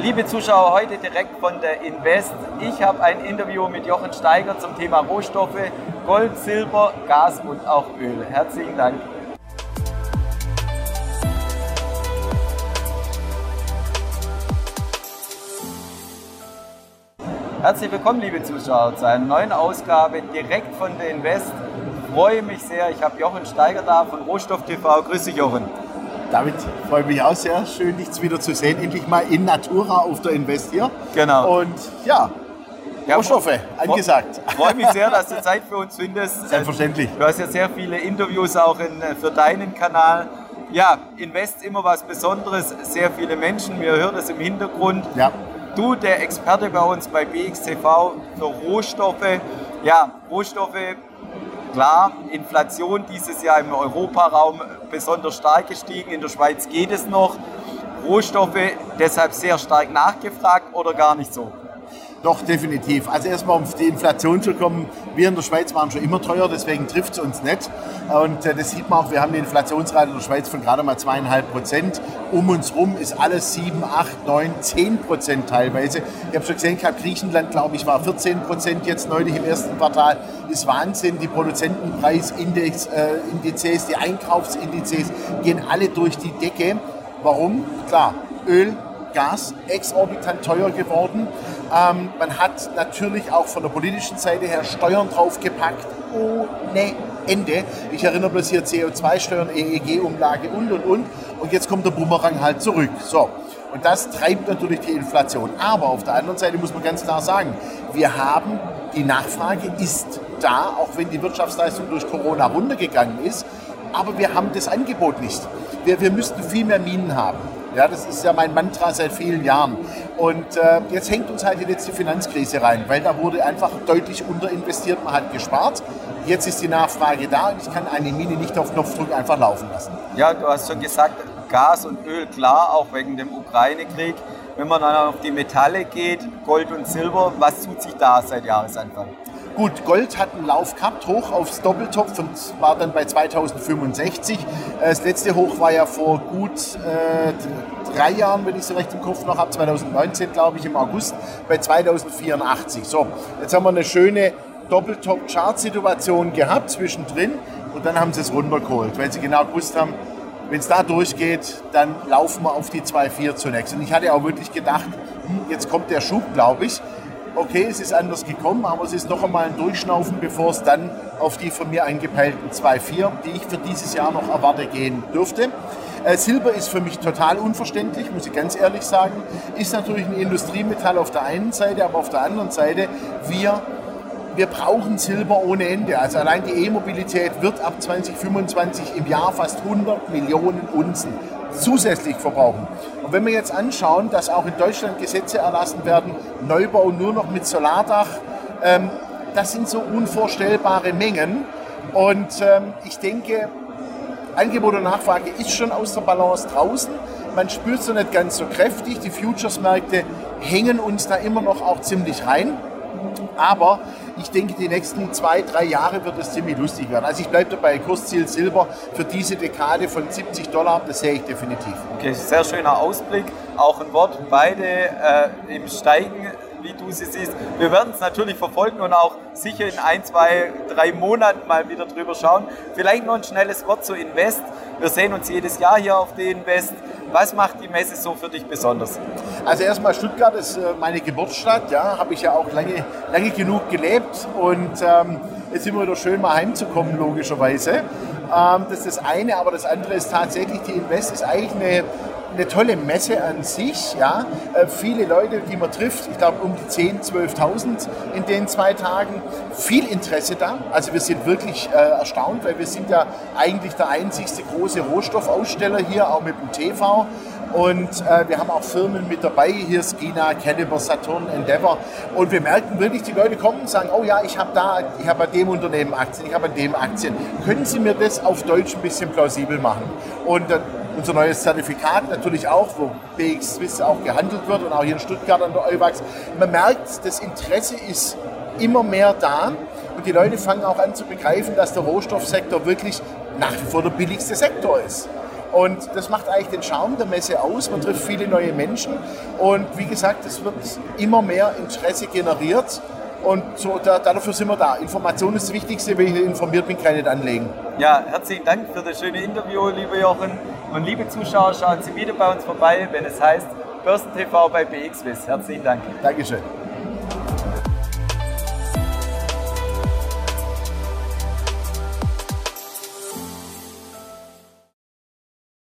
Liebe Zuschauer, heute direkt von der Invest. Ich habe ein Interview mit Jochen Steiger zum Thema Rohstoffe, Gold, Silber, Gas und auch Öl. Herzlichen Dank. Herzlich willkommen, liebe Zuschauer, zu einer neuen Ausgabe direkt von der Invest. Ich freue mich sehr, ich habe Jochen Steiger da von Rohstoff TV. Grüß dich, Jochen. David, freue mich auch sehr. Schön, dich wieder zu sehen. Endlich mal in Natura auf der Invest hier. Genau. Und ja, Ja, Rohstoffe, angesagt. Ich freue mich sehr, dass du Zeit für uns findest. Selbstverständlich. Du hast ja sehr viele Interviews auch in, äh, für deinen Kanal. Ja, Invest immer was Besonderes, sehr viele Menschen, wir hören es im Hintergrund. Ja. Du, der Experte bei uns bei BXTV für Rohstoffe. Ja, Rohstoffe, klar, Inflation dieses Jahr im Europaraum besonders stark gestiegen. In der Schweiz geht es noch. Rohstoffe deshalb sehr stark nachgefragt oder gar nicht so? Doch, definitiv. Also erstmal, um auf die Inflation zu kommen, wir in der Schweiz waren schon immer teuer, deswegen trifft es uns nicht. Und äh, das sieht man auch, wir haben eine Inflationsrate in der Schweiz von gerade mal zweieinhalb Prozent. Um uns rum ist alles 7, 8, 9, 10 Prozent teilweise. Ich habe schon gesehen, gehabt, Griechenland, glaube ich, war 14 Prozent jetzt neulich im ersten Quartal. Ist Wahnsinn. Die Produzentenpreisindizes, äh, die Einkaufsindizes gehen alle durch die Decke. Warum? Klar, Öl, Gas exorbitant teuer geworden. Ähm, man hat natürlich auch von der politischen Seite her Steuern draufgepackt ohne Ende. Ich erinnere bloß hier CO2-Steuern, EEG-Umlage und und und. Und jetzt kommt der Bumerang halt zurück. So. Und das treibt natürlich die Inflation. Aber auf der anderen Seite muss man ganz klar sagen, wir haben, die Nachfrage ist da, auch wenn die Wirtschaftsleistung durch Corona runtergegangen ist. Aber wir haben das Angebot nicht. Wir, wir müssten viel mehr Minen haben. Ja, das ist ja mein Mantra seit vielen Jahren. Und äh, jetzt hängt uns halt die letzte Finanzkrise rein, weil da wurde einfach deutlich unterinvestiert, man hat gespart. Jetzt ist die Nachfrage da und ich kann eine Mine nicht auf Knopfdruck einfach laufen lassen. Ja, du hast schon gesagt, Gas und Öl, klar, auch wegen dem Ukraine-Krieg. Wenn man dann auf die Metalle geht, Gold und Silber, was tut sich da seit Jahresanfang? Gut, Gold hat einen Lauf gehabt, hoch aufs Doppeltopf und war dann bei 2065. Das letzte Hoch war ja vor gut äh, drei Jahren, wenn ich es recht im Kopf noch habe, 2019 glaube ich im August, bei 2084. So, jetzt haben wir eine schöne Doppeltop-Chart-Situation gehabt zwischendrin und dann haben sie es runtergeholt, weil sie genau gewusst haben, wenn es da durchgeht, dann laufen wir auf die 2,4 zunächst. Und ich hatte auch wirklich gedacht, hm, jetzt kommt der Schub, glaube ich. Okay, es ist anders gekommen, aber es ist noch einmal ein Durchschnaufen, bevor es dann auf die von mir eingepeilten 2,4, die ich für dieses Jahr noch erwarte, gehen dürfte. Äh, Silber ist für mich total unverständlich, muss ich ganz ehrlich sagen. Ist natürlich ein Industriemetall auf der einen Seite, aber auf der anderen Seite, wir wir brauchen Silber ohne Ende. Also allein die E-Mobilität wird ab 2025 im Jahr fast 100 Millionen Unzen zusätzlich verbrauchen. Und wenn wir jetzt anschauen, dass auch in Deutschland Gesetze erlassen werden, Neubau nur noch mit Solardach, ähm, das sind so unvorstellbare Mengen. Und ähm, ich denke, Angebot und Nachfrage ist schon aus der Balance draußen. Man spürt es noch nicht ganz so kräftig. Die Futures-Märkte hängen uns da immer noch auch ziemlich rein. Aber ich denke, die nächsten zwei, drei Jahre wird es ziemlich lustig werden. Also ich bleibe dabei, Kursziel Silber für diese Dekade von 70 Dollar, das sehe ich definitiv. Okay, sehr schöner Ausblick. Auch ein Wort, beide äh, im Steigen, wie du sie siehst. Wir werden es natürlich verfolgen und auch sicher in ein, zwei, drei Monaten mal wieder drüber schauen. Vielleicht noch ein schnelles Wort zu Invest. Wir sehen uns jedes Jahr hier auf der Invest. Was macht die Messe so für dich besonders? Also erstmal Stuttgart ist äh, meine Geburtsstadt, ja, habe ich ja auch lange, lange genug gelebt und ähm, ist immer wieder schön, mal heimzukommen, logischerweise. Ähm, das ist das eine, aber das andere ist tatsächlich, die Invest ist eigentlich eine, eine tolle Messe an sich. Ja. Äh, viele Leute, die man trifft, ich glaube um die 10.000, 12.000 in den zwei Tagen. Viel Interesse da. Also wir sind wirklich äh, erstaunt, weil wir sind ja eigentlich der einzigste große Rohstoffaussteller hier, auch mit dem TV. Und äh, wir haben auch Firmen mit dabei, hier Skina, Caliber, Saturn, Endeavor. Und wir merken wirklich, die Leute kommen und sagen, oh ja, ich habe da, ich habe bei dem Unternehmen Aktien, ich habe bei dem Aktien. Können Sie mir das auf Deutsch ein bisschen plausibel machen? Und äh, unser neues Zertifikat natürlich auch, wo BX Swiss auch gehandelt wird und auch hier in Stuttgart an der Euwax. Man merkt, das Interesse ist immer mehr da und die Leute fangen auch an zu begreifen, dass der Rohstoffsektor wirklich nach wie vor der billigste Sektor ist. Und das macht eigentlich den Charme der Messe aus. Man trifft viele neue Menschen und wie gesagt, es wird immer mehr Interesse generiert. Und so, da, dafür sind wir da. Information ist das Wichtigste, wenn ich informiert bin, kann ich nicht anlegen. Ja, herzlichen Dank für das schöne Interview, lieber Jochen. Und liebe Zuschauer, schauen Sie wieder bei uns vorbei, wenn es heißt Börsen TV bei BXWIS. Herzlichen Dank. Dankeschön.